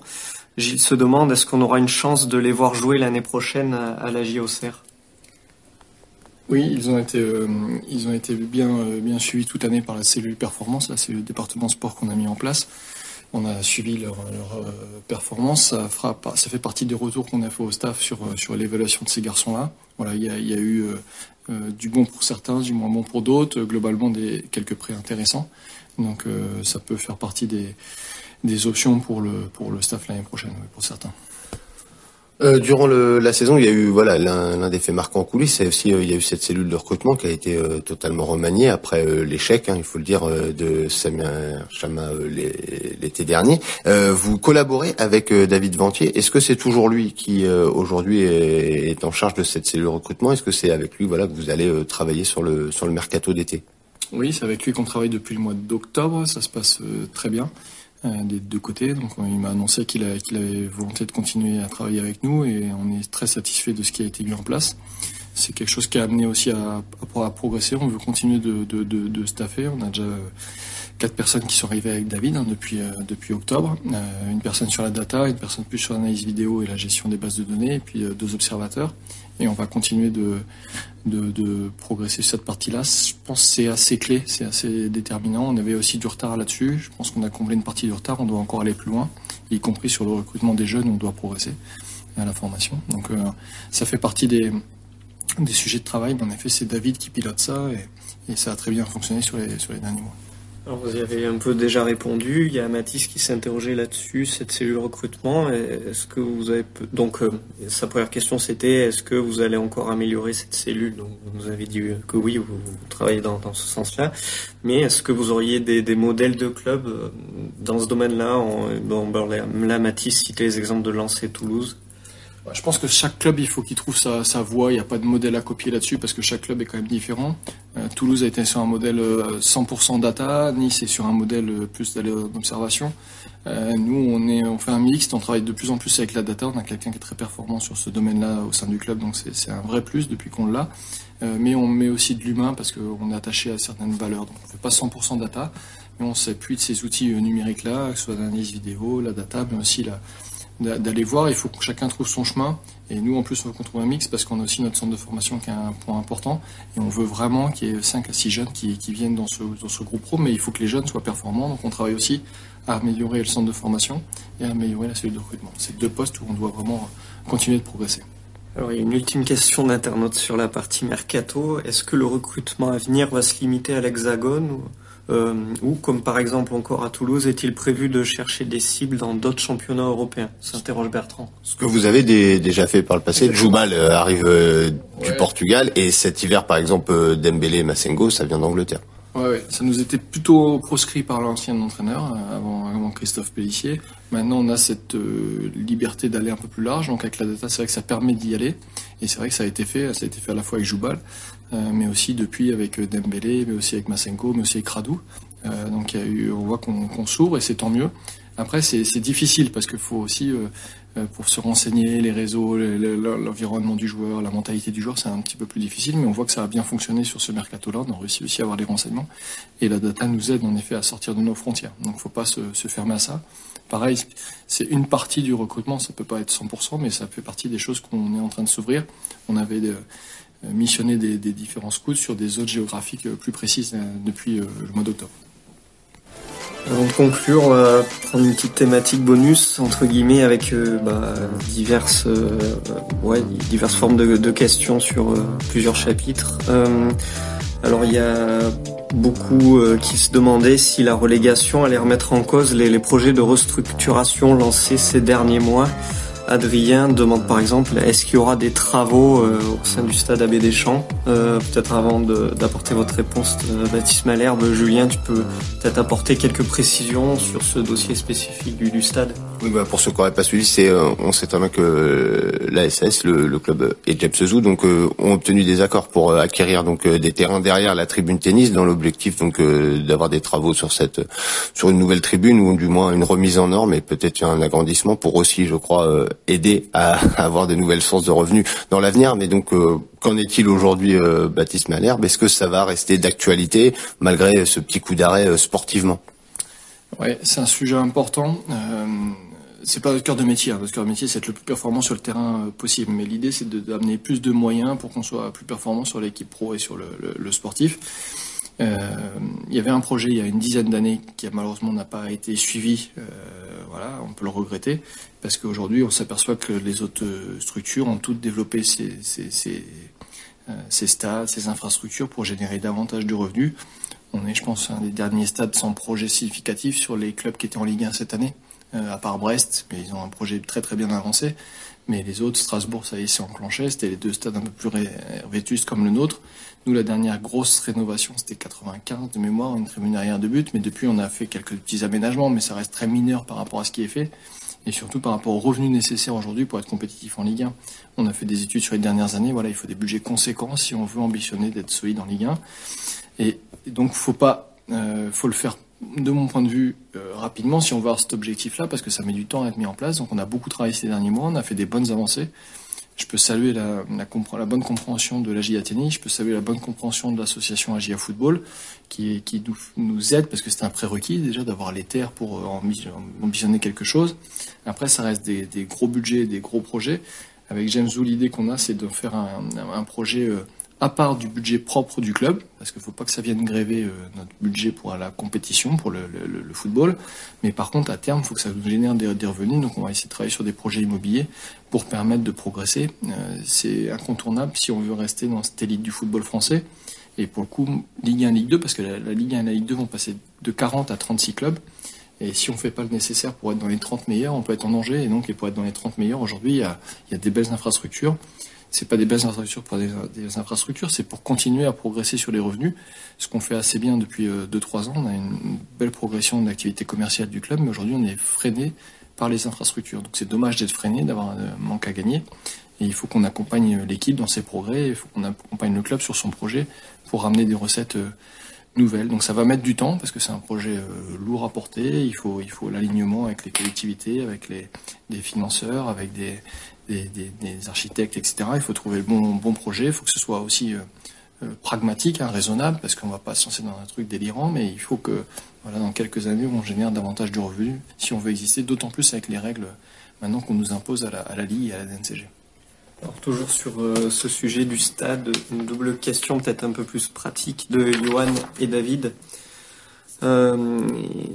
Gilles se demande est-ce qu'on aura une chance de les voir jouer l'année prochaine à, la JOCR oui, ils ont été, euh, ils ont été bien, euh, bien suivis toute l'année par la cellule performance. Là, c'est le département sport qu'on a mis en place. On a suivi leur, performance. Ça, fera, ça fait partie des retours qu'on a fait au staff sur, sur l'évaluation de ces garçons-là. Voilà, il y a, eu du bon pour certains, du moins bon pour d'autres. Globalement, des quelques prêts intéressants. Donc euh, ça peut faire partie des, des, options pour le, pour le staff l'année prochaine, pour certains. Euh, durant le, la saison, il y a eu voilà l'un des faits marquants en coulisses, c'est aussi euh, il y a eu cette cellule de recrutement qui a été euh, totalement remaniée après l'échec, hein, il faut le dire, de Samia Chama l'été dernier. vous collaborez avec David Ventier. Est-ce que c'est toujours lui qui aujourd'hui est, est, en charge de cette cellule de recrutement? Est-ce que c'est avec lui voilà que vous allez travailler sur le sur le mercato d'été? Oui, c'est avec lui qu'on travaille depuis le mois d'octobre. Ça se passe très bien. Euh, des deux côtés. Donc il m'a annoncé qu'il avait volonté de continuer à travailler avec nous et on est très satisfait de ce qui a été mis en place. C'est quelque chose qui a amené aussi à, à, progresser. On veut continuer de, de, de, de, staffer. On a déjà quatre personnes qui sont arrivées avec David hein, depuis, euh, depuis octobre. Euh, une personne sur la data, une personne plus sur l'analyse vidéo et la gestion des bases de données, et puis deux observateurs. Et on va continuer de, progresser sur cette partie-là. Je pense que c'est assez clé, c'est assez déterminant. On avait aussi du retard là-dessus. Je pense qu'on a comblé une partie du retard. On doit encore aller plus loin, y compris sur le recrutement des jeunes. On doit progresser à la formation. Donc euh, ça fait partie des, sujets de travail. En effet, c'est David qui pilote ça et, ça a très bien fonctionné sur les derniers mois. Alors vous y avez un peu déjà répondu. Il y a Mathis qui s'est interrogé là-dessus, cette cellule recrutement. Est-ce que vous avez donc euh, sa première question c'était est-ce que vous allez encore améliorer cette cellule? Donc vous avez dit que oui, vous, travaillez dans, ce sens-là. Mais est-ce que vous auriez des, modèles de clubs euh, dans ce domaine-là Là, Mathis citait les exemples de Lens et Toulouse? Bah, je pense que chaque club, il faut qu'il trouve sa, voie. Il n'y a pas de modèle à copier là-dessus parce que chaque club est quand même différent. Euh, Toulouse a été sur un modèle 100% euh, data. Nice est sur un modèle euh, plus d'observation. Nous, on, fait un mixte. On travaille de plus en plus avec la data. On a quelqu'un qui est très performant sur ce domaine-là au sein du club. Donc c'est un vrai plus depuis qu'on l'a. Mais on met aussi de l'humain parce qu'on est attaché à certaines valeurs. Donc on ne fait pas 100% data. Mais on s'appuie de ces outils numériques-là, que ce soit l'analyse vidéo, la data, mais aussi la d'aller voir. Il faut que chacun trouve son chemin. Et nous, en plus, on veut qu'on trouve un mix parce qu'on a aussi notre centre de formation qui est un point important. Et on veut vraiment qu'il y ait 5 à 6 jeunes qui, viennent dans ce, dans ce groupe pro. Mais il faut que les jeunes soient performants. Donc on travaille aussi à améliorer le centre de formation et à améliorer la cellule de recrutement. C'est deux postes où on doit vraiment continuer de progresser. Alors il y a une ultime question d'internaute sur la partie mercato. Est-ce que le recrutement à venir va se limiter à l'hexagone euh, ou, comme par exemple encore à Toulouse, est-il prévu de chercher des cibles dans d'autres championnats européens s'interroge Bertrand. Ce que vous avez déjà fait par le passé, Joubal euh, arrive euh, du Portugal et cet hiver par exemple Dembélé et Massengo, ça vient d'Angleterre. Ouais, ça nous était plutôt proscrit par l'ancien entraîneur, avant, avant, Christophe Pellissier. Maintenant, on a cette liberté d'aller un peu plus large. Donc, avec la data, c'est vrai que ça permet d'y aller. Et c'est vrai que ça a été fait. Ça a été fait à la fois avec Joubal, euh, mais aussi depuis avec euh, Dembélé, mais aussi avec Masenko, mais aussi avec Radou. Euh, donc il y a eu, on voit qu'on s'ouvre et c'est tant mieux. Après, c'est difficile parce qu'il faut aussi, pour se renseigner, les réseaux, l'environnement du joueur, la mentalité du joueur, c'est un petit peu plus difficile, mais on voit que ça a bien fonctionné sur ce mercato-là. On a réussi aussi à avoir des renseignements. Et la data nous aide en effet à sortir de nos frontières. Donc il ne faut pas se, se, fermer à ça. Pareil, c'est une partie du recrutement, ça peut pas être 100%, mais ça fait partie des choses qu'on est en train de s'ouvrir. On avait des, euh, missionner des, différents scouts sur des zones géographiques euh, plus précises euh, depuis le mois d'octobre. Avant de conclure, on va prendre une petite thématique bonus entre guillemets avec bah, diverses, ouais, diverses formes de, questions sur plusieurs chapitres. alors il y a beaucoup qui se demandaient si la relégation allait remettre en cause les projets de restructuration lancés ces derniers mois. Adrien demande par exemple est-ce qu'il y aura des travaux euh, au sein du stade Abbé Deschamps euh, Peut-être avant d'apporter votre réponse, euh, Baptiste Malherbe, Julien, tu peux peut-être apporter quelques précisions sur ce dossier spécifique du, stade? Bah pour ceux qui n'auraient pas suivi, c'est on sait très que l'ASS, le, club et donc ont obtenu des accords pour acquérir des terrains derrière la tribune tennis dans l'objectif donc d'avoir des travaux sur cette sur une nouvelle tribune ou du moins une remise en norme et peut-être un agrandissement pour aussi, je crois, aider à avoir de nouvelles sources de revenus dans l'avenir. Mais donc, euh, qu'en est-il aujourd'hui, euh, Baptiste Malherbe Est-ce que ça va rester d'actualité malgré ce petit coup d'arrêt euh, sportivement? Oui, c'est un sujet important. Euh, c'est pas le cœur de métier. Hein. Cœur de métier, c'est être le plus performant sur le terrain possible. Mais l'idée, c'est d'amener plus de moyens pour qu'on soit plus performant sur l'équipe pro et sur le, sportif. Euh, il y avait un projet il y a une dizaine d'années qui malheureusement n'a pas été suivi. Euh, voilà, on peut le regretter parce qu'aujourd'hui on s'aperçoit que les autres structures ont toutes développé euh, ces stades, ces infrastructures pour générer davantage de revenus. On est, je pense, un des derniers stades sans projet significatif sur les clubs qui étaient en Ligue 1 cette année, à part Brest, mais ils ont un projet très très bien avancé. Mais les autres, Strasbourg, ça y est, c'est enclenché. C'était les deux stades un peu plus vétustes comme le nôtre. Nous, la dernière grosse rénovation, c'était 95 de mémoire, une tribune arrière de but. Mais depuis, on a fait quelques petits aménagements, mais ça reste très mineur par rapport à ce qui est fait. Et surtout par rapport aux revenus nécessaires aujourd'hui pour être compétitif en Ligue 1. On a fait des études sur les dernières années. Voilà, il faut des budgets conséquents si on veut ambitionner d'être solide en Ligue 1. Et, donc, faut pas, euh, faut le faire de mon point de vue, euh, rapidement, si on veut avoir cet objectif-là, parce que ça met du temps à être mis en place. Donc on a beaucoup travaillé ces derniers mois, on a fait des bonnes avancées. Je peux saluer la, bonne compréhension de l'AGIA Tennis, je peux saluer la bonne compréhension de l'association AGIA Football, qui, qui nous, aide, parce que c'est un prérequis déjà d'avoir les terres pour euh, ambitionner quelque chose. Après, ça reste des, gros budgets, des gros projets. Avec James Zou, l'idée qu'on a, c'est de faire un, projet... Euh, à part du budget propre du club, parce qu'il ne faut pas que ça vienne gréver euh, notre budget pour la compétition, pour le, football. Mais par contre, à terme, il faut que ça nous génère des, revenus. Donc on va essayer de travailler sur des projets immobiliers pour permettre de progresser. Euh, c'est incontournable si on veut rester dans cette élite du football français. Et pour le coup, Ligue 1, Ligue 2, parce que la, Ligue 1 et la Ligue 2 vont passer de 40 à 36 clubs. Et si on ne fait pas le nécessaire pour être dans les 30 meilleurs, on peut être en danger. Et donc, et pour être dans les 30 meilleurs, aujourd'hui, il y a des belles infrastructures c'est pas des belles infrastructures pour des, infrastructures, c'est pour continuer à progresser sur les revenus. Ce qu'on fait assez bien depuis 2-3 euh, ans, on a une belle progression de l'activité commerciale du club, mais aujourd'hui on est freiné par les infrastructures. Donc c'est dommage d'être freiné, d'avoir un manque à gagner. Et il faut qu'on accompagne l'équipe dans ses progrès, il faut qu'on accompagne le club sur son projet pour ramener des recettes nouvelles. Donc ça va mettre du temps parce que c'est un projet euh, lourd à porter. Il faut, il faut l'alignement avec les collectivités, avec les, financeurs, avec des, des, architectes, etc. Il faut trouver le bon, bon projet. Il faut que ce soit aussi euh, euh, pragmatique, hein, raisonnable, parce qu'on ne va pas se lancer dans un truc délirant, mais il faut que voilà, dans quelques années, on génère davantage de revenus si on veut exister, d'autant plus avec les règles maintenant qu'on nous impose à la, à la Ligue et à la DNCG. Alors toujours sur euh, ce sujet du stade, une double question peut-être un peu plus pratique de Johan et David. Euh,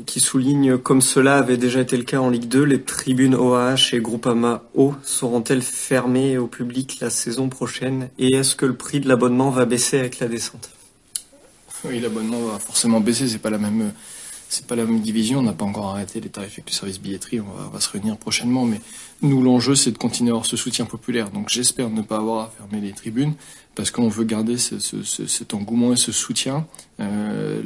qui souligne, comme cela avait déjà été le cas en Ligue 2, les tribunes OAH et Groupama O seront-elles fermées au public la saison prochaine Et est-ce que le prix de l'abonnement va baisser avec la descente? Oui, l'abonnement va forcément baisser, c'est pas la même c'est pas la même division, on n'a pas encore arrêté les tarifs avec le service billetterie, on va, se réunir prochainement, mais nous l'enjeu c'est de continuer à avoir ce soutien populaire. Donc j'espère ne pas avoir à fermer les tribunes parce qu'on veut garder cet engouement et ce soutien. Euh,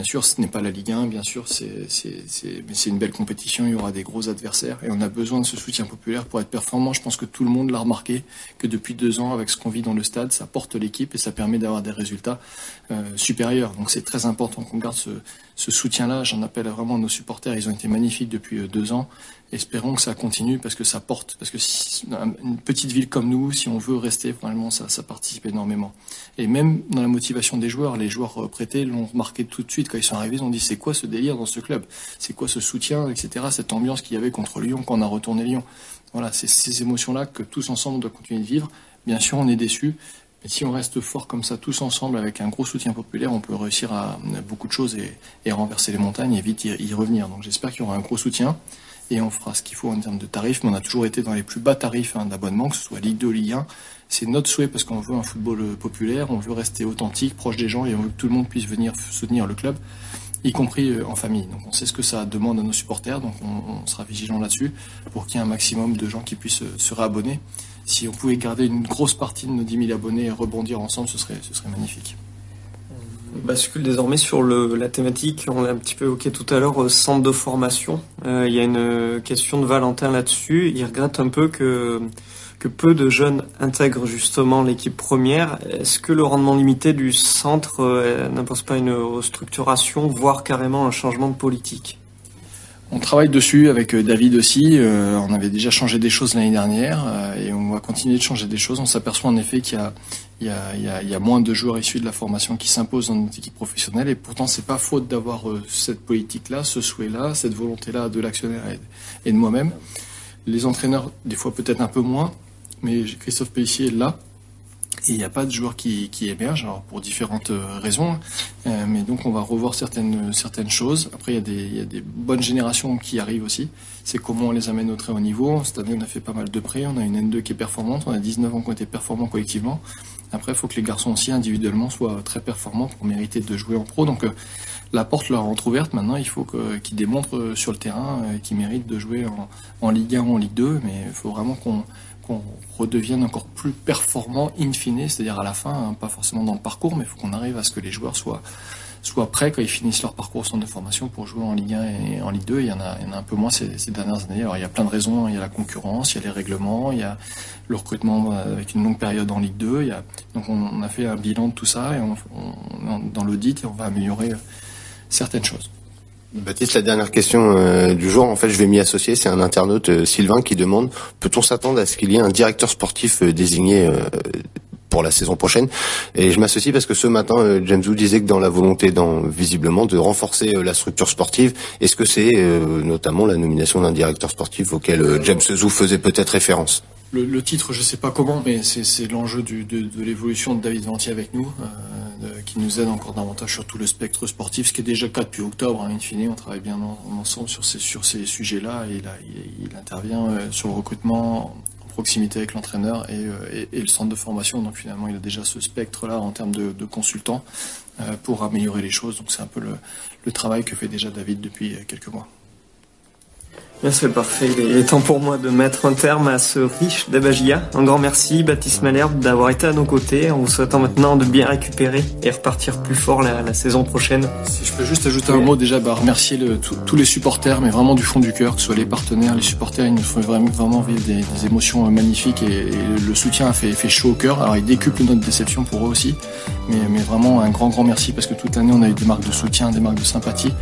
Bien sûr, ce n'est pas la Ligue 1, bien sûr, c'est, une belle compétition, il y aura des gros adversaires et on a besoin de ce soutien populaire pour être performant. Je pense que tout le monde l'a remarqué, que depuis deux ans, avec ce qu'on vit dans le stade, ça porte l'équipe et ça permet d'avoir des résultats euh, supérieurs. Donc c'est très important qu'on garde ce, ce soutien-là. J'en appelle vraiment à nos supporters, ils ont été magnifiques depuis euh, deux ans. Espérons que ça continue parce que ça porte. Parce que si, une petite ville comme nous, si on veut rester, finalement, ça, ça participe énormément. Et même dans la motivation des joueurs, les joueurs prêtés l'ont remarqué tout de suite quand ils sont arrivés. Ils ont dit c'est quoi ce délire dans ce club? C'est quoi ce soutien, etc. Cette ambiance qu'il y avait contre Lyon quand on a retourné Lyon? Voilà, c'est ces émotions-là que tous ensemble on doit continuer de vivre. Bien sûr, on est déçus. Mais si on reste fort comme ça, tous ensemble, avec un gros soutien populaire, on peut réussir à, beaucoup de choses et, renverser les montagnes et vite y revenir. Donc j'espère qu'il y aura un gros soutien et on fera ce qu'il faut en termes de tarifs. Mais on a toujours été dans les plus bas tarifs hein, d'abonnement, que ce soit Ligue 2 ou Ligue 1. C'est notre souhait parce qu'on veut un football euh, populaire, on veut rester authentique, proche des gens et on veut que tout le monde puisse venir soutenir le club, y compris euh, en famille. Donc on sait ce que ça demande à nos supporters, donc on, sera vigilant là-dessus pour qu'il y ait un maximum de gens qui puissent euh, se réabonner. Si on pouvait garder une grosse partie de nos 10 000 abonnés et rebondir ensemble, ce serait, ce serait magnifique. Bascule désormais sur le, la thématique, on l'a un petit peu évoqué tout à l'heure, euh, centre de formation. Euh, il y a une question de Valentin là-dessus. Il regrette un peu que, que peu de jeunes intègrent justement l'équipe première. Est-ce que le rendement limité du centre euh, n'impose pas une restructuration, voire carrément un changement de politique? On travaille dessus avec euh, David aussi. Euh, on avait déjà changé des choses l'année dernière euh, et on va continuer de changer des choses. On s'aperçoit en effet qu'il y, y, y a, moins de joueurs issus de la formation qui s'imposent dans notre équipe professionnelle et pourtant c'est pas faute d'avoir cette politique-là, ce souhait-là, cette volonté-là de l'actionnaire et, de moi-même. Les entraîneurs, des fois peut-être un peu moins, mais Christophe Pellissier est là et il n'y a pas de joueurs qui, qui pour différentes euh, raisons. Euh, mais donc on va revoir certaines, certaines choses. Après, il y, a des, il y a des bonnes générations qui arrivent aussi. C'est comment on les amène au très haut niveau. Cette année, on a fait pas mal de prêts. On a une N2 qui est performante. On a 19 ans qui ont été performants collectivement. Après, il faut que les garçons aussi individuellement soient très performants pour mériter de jouer en pro. Donc la porte leur est entrouverte. Maintenant, il faut qu'ils démontrent sur le terrain qu'ils méritent de jouer en, en, Ligue 1 ou en Ligue 2. Mais il faut vraiment qu'on redevienne encore plus performant in fine, c'est-à-dire à la fin, hein, pas forcément dans le parcours, mais il faut qu'on arrive à ce que les joueurs soient, soient prêts quand ils finissent leur parcours au centre de formation pour jouer en Ligue 1 et en Ligue 2. Il y en a, un peu moins ces, dernières années. Alors il y a plein de raisons. Il y a la concurrence, il y a les règlements, il y a le recrutement avec une longue période en Ligue 2. Il y a, donc on, a fait un bilan de tout ça et on, on, dans l'audit et on va améliorer certaines choses. Baptiste, la dernière question euh, du jour, en fait, je vais m'y associer. C'est un internaute, euh, Sylvain, qui demande peut-on s'attendre à ce qu'il y ait un directeur sportif euh, désigné pour la saison prochaine. Et je m'associe parce que ce matin, James Wu disait que dans la volonté, dans, visiblement, de renforcer la structure sportive, est-ce que c'est notamment la nomination d'un directeur sportif auquel James Wu faisait peut-être référence? Le, titre, je sais pas comment, mais c'est l'enjeu de, l'évolution de David Ventier avec nous qui nous aide encore davantage sur tout le spectre sportif, ce qui est déjà le cas depuis octobre. Hein, in fine, on travaille bien ensemble sur ces, sujets-là et il, intervient euh, sur le recrutement en proximité avec l'entraîneur euh, et, le centre de formation. Donc finalement, il a déjà ce spectre-là en termes de, consultants euh, pour améliorer les choses. Donc c'est un peu le travail que fait déjà David depuis quelques mois. Bien, c'est parfait. Il est temps pour moi de mettre un terme à ce riche débagia. Un grand merci, Baptiste Malherbe, d'avoir été à nos côtés, en vous souhaitant maintenant de bien récupérer et repartir plus fort la, saison prochaine. Si je peux juste ajouter un mot, déjà, bah, remercier le, tous les supporters, mais vraiment du fond du cœur, que ce soit les partenaires, les supporters, ils nous font vraiment, vraiment vivre des, des émotions euh, magnifiques et, le soutien a fait, fait chaud au cœur. Alors, il décuple notre déception pour eux aussi, mais, mais vraiment un grand, grand merci parce que toute l'année, on a eu des marques de soutien, des marques de sympathie,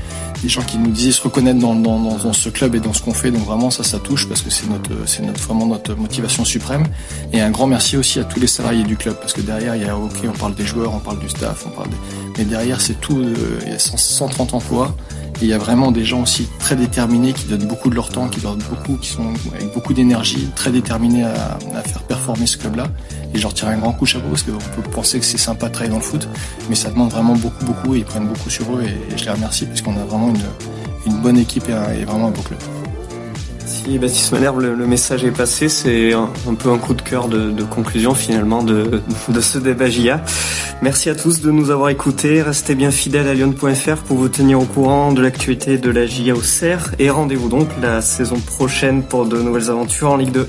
des gens qui nous disaient se reconnaître dans, dans, dans ce club et dans ce fait. Donc vraiment ça, ça touche parce que c'est notre, c'est notre vraiment notre motivation suprême. Et un grand merci aussi à tous les salariés du club parce que derrière il y a ok, on parle des joueurs, on parle du staff, on parle des... mais derrière c'est tout, euh, il y a 130 emplois. Et il y a vraiment des gens aussi très déterminés qui donnent beaucoup de leur temps, qui donnent beaucoup, qui sont avec beaucoup d'énergie, très déterminés à, faire performer ce club-là. Et je leur tire un grand coup chapeau parce qu'on peut penser que c'est sympa de travailler dans le foot, mais ça demande vraiment beaucoup, beaucoup et ils prennent beaucoup sur eux et, je les remercie parce qu'on a vraiment une, bonne équipe et vraiment un beau club. Si Baptiste Malherbe, le, message est passé, c'est un, peu un coup de cœur de, conclusion finalement de, ce débat JA. Merci à tous de nous avoir écoutés. Restez bien fidèles à lyon.fr pour vous tenir au courant de l'actualité de la JA au CER et rendez-vous donc la saison prochaine pour de nouvelles aventures en Ligue 2.